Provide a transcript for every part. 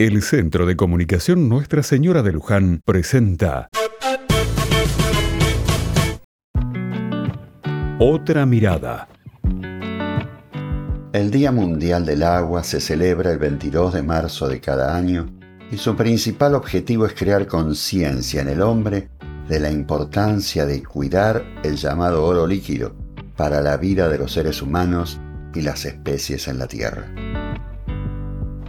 El Centro de Comunicación Nuestra Señora de Luján presenta Otra mirada. El Día Mundial del Agua se celebra el 22 de marzo de cada año y su principal objetivo es crear conciencia en el hombre de la importancia de cuidar el llamado oro líquido para la vida de los seres humanos y las especies en la Tierra.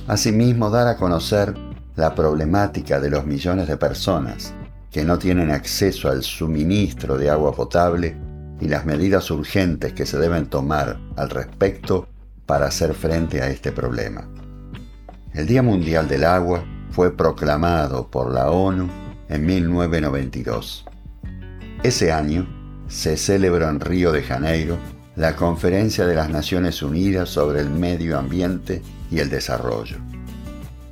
Asimismo, dar a conocer la problemática de los millones de personas que no tienen acceso al suministro de agua potable y las medidas urgentes que se deben tomar al respecto para hacer frente a este problema. El Día Mundial del Agua fue proclamado por la ONU en 1992. Ese año se celebró en Río de Janeiro la Conferencia de las Naciones Unidas sobre el Medio Ambiente y el Desarrollo.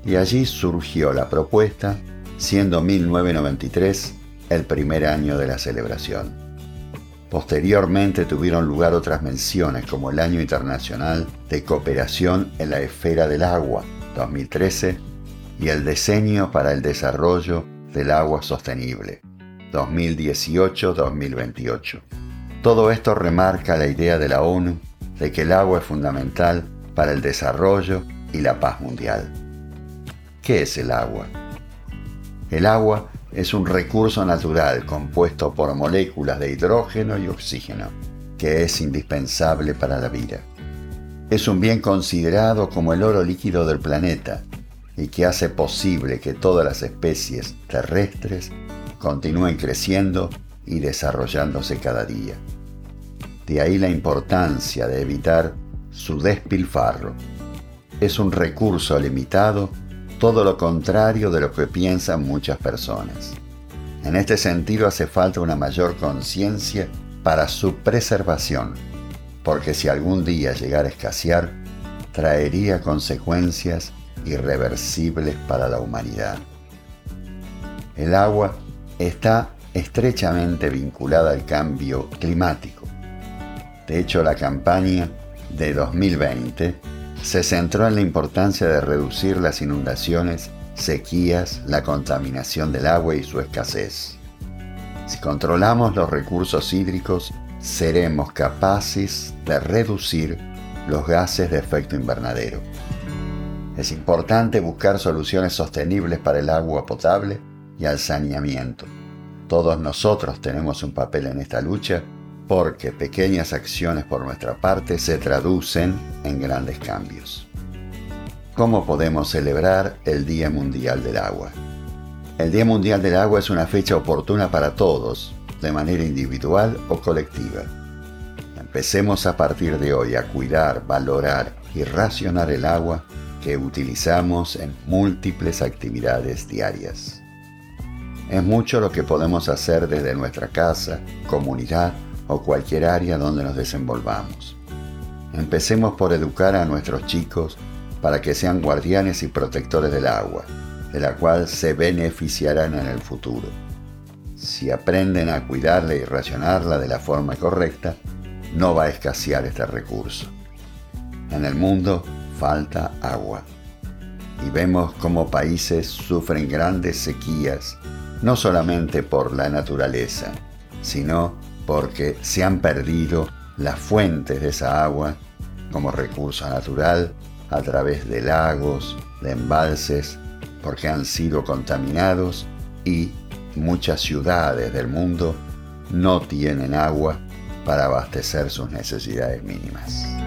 Y allí surgió la propuesta, siendo 1993 el primer año de la celebración. Posteriormente tuvieron lugar otras menciones como el Año Internacional de Cooperación en la Esfera del Agua, 2013, y el Diseño para el Desarrollo del Agua Sostenible, 2018-2028. Todo esto remarca la idea de la ONU de que el agua es fundamental para el desarrollo y la paz mundial. ¿Qué es el agua? El agua es un recurso natural compuesto por moléculas de hidrógeno y oxígeno, que es indispensable para la vida. Es un bien considerado como el oro líquido del planeta y que hace posible que todas las especies terrestres continúen creciendo y desarrollándose cada día. De ahí la importancia de evitar su despilfarro. Es un recurso limitado, todo lo contrario de lo que piensan muchas personas. En este sentido hace falta una mayor conciencia para su preservación, porque si algún día llegara a escasear, traería consecuencias irreversibles para la humanidad. El agua está estrechamente vinculada al cambio climático. De hecho, la campaña de 2020 se centró en la importancia de reducir las inundaciones, sequías, la contaminación del agua y su escasez. Si controlamos los recursos hídricos, seremos capaces de reducir los gases de efecto invernadero. Es importante buscar soluciones sostenibles para el agua potable y al saneamiento. Todos nosotros tenemos un papel en esta lucha porque pequeñas acciones por nuestra parte se traducen en grandes cambios. ¿Cómo podemos celebrar el Día Mundial del Agua? El Día Mundial del Agua es una fecha oportuna para todos, de manera individual o colectiva. Empecemos a partir de hoy a cuidar, valorar y racionar el agua que utilizamos en múltiples actividades diarias. Es mucho lo que podemos hacer desde nuestra casa, comunidad o cualquier área donde nos desenvolvamos. Empecemos por educar a nuestros chicos para que sean guardianes y protectores del agua, de la cual se beneficiarán en el futuro. Si aprenden a cuidarla y racionarla de la forma correcta, no va a escasear este recurso. En el mundo falta agua y vemos cómo países sufren grandes sequías, no solamente por la naturaleza, sino porque se han perdido las fuentes de esa agua como recurso natural a través de lagos, de embalses, porque han sido contaminados y muchas ciudades del mundo no tienen agua para abastecer sus necesidades mínimas.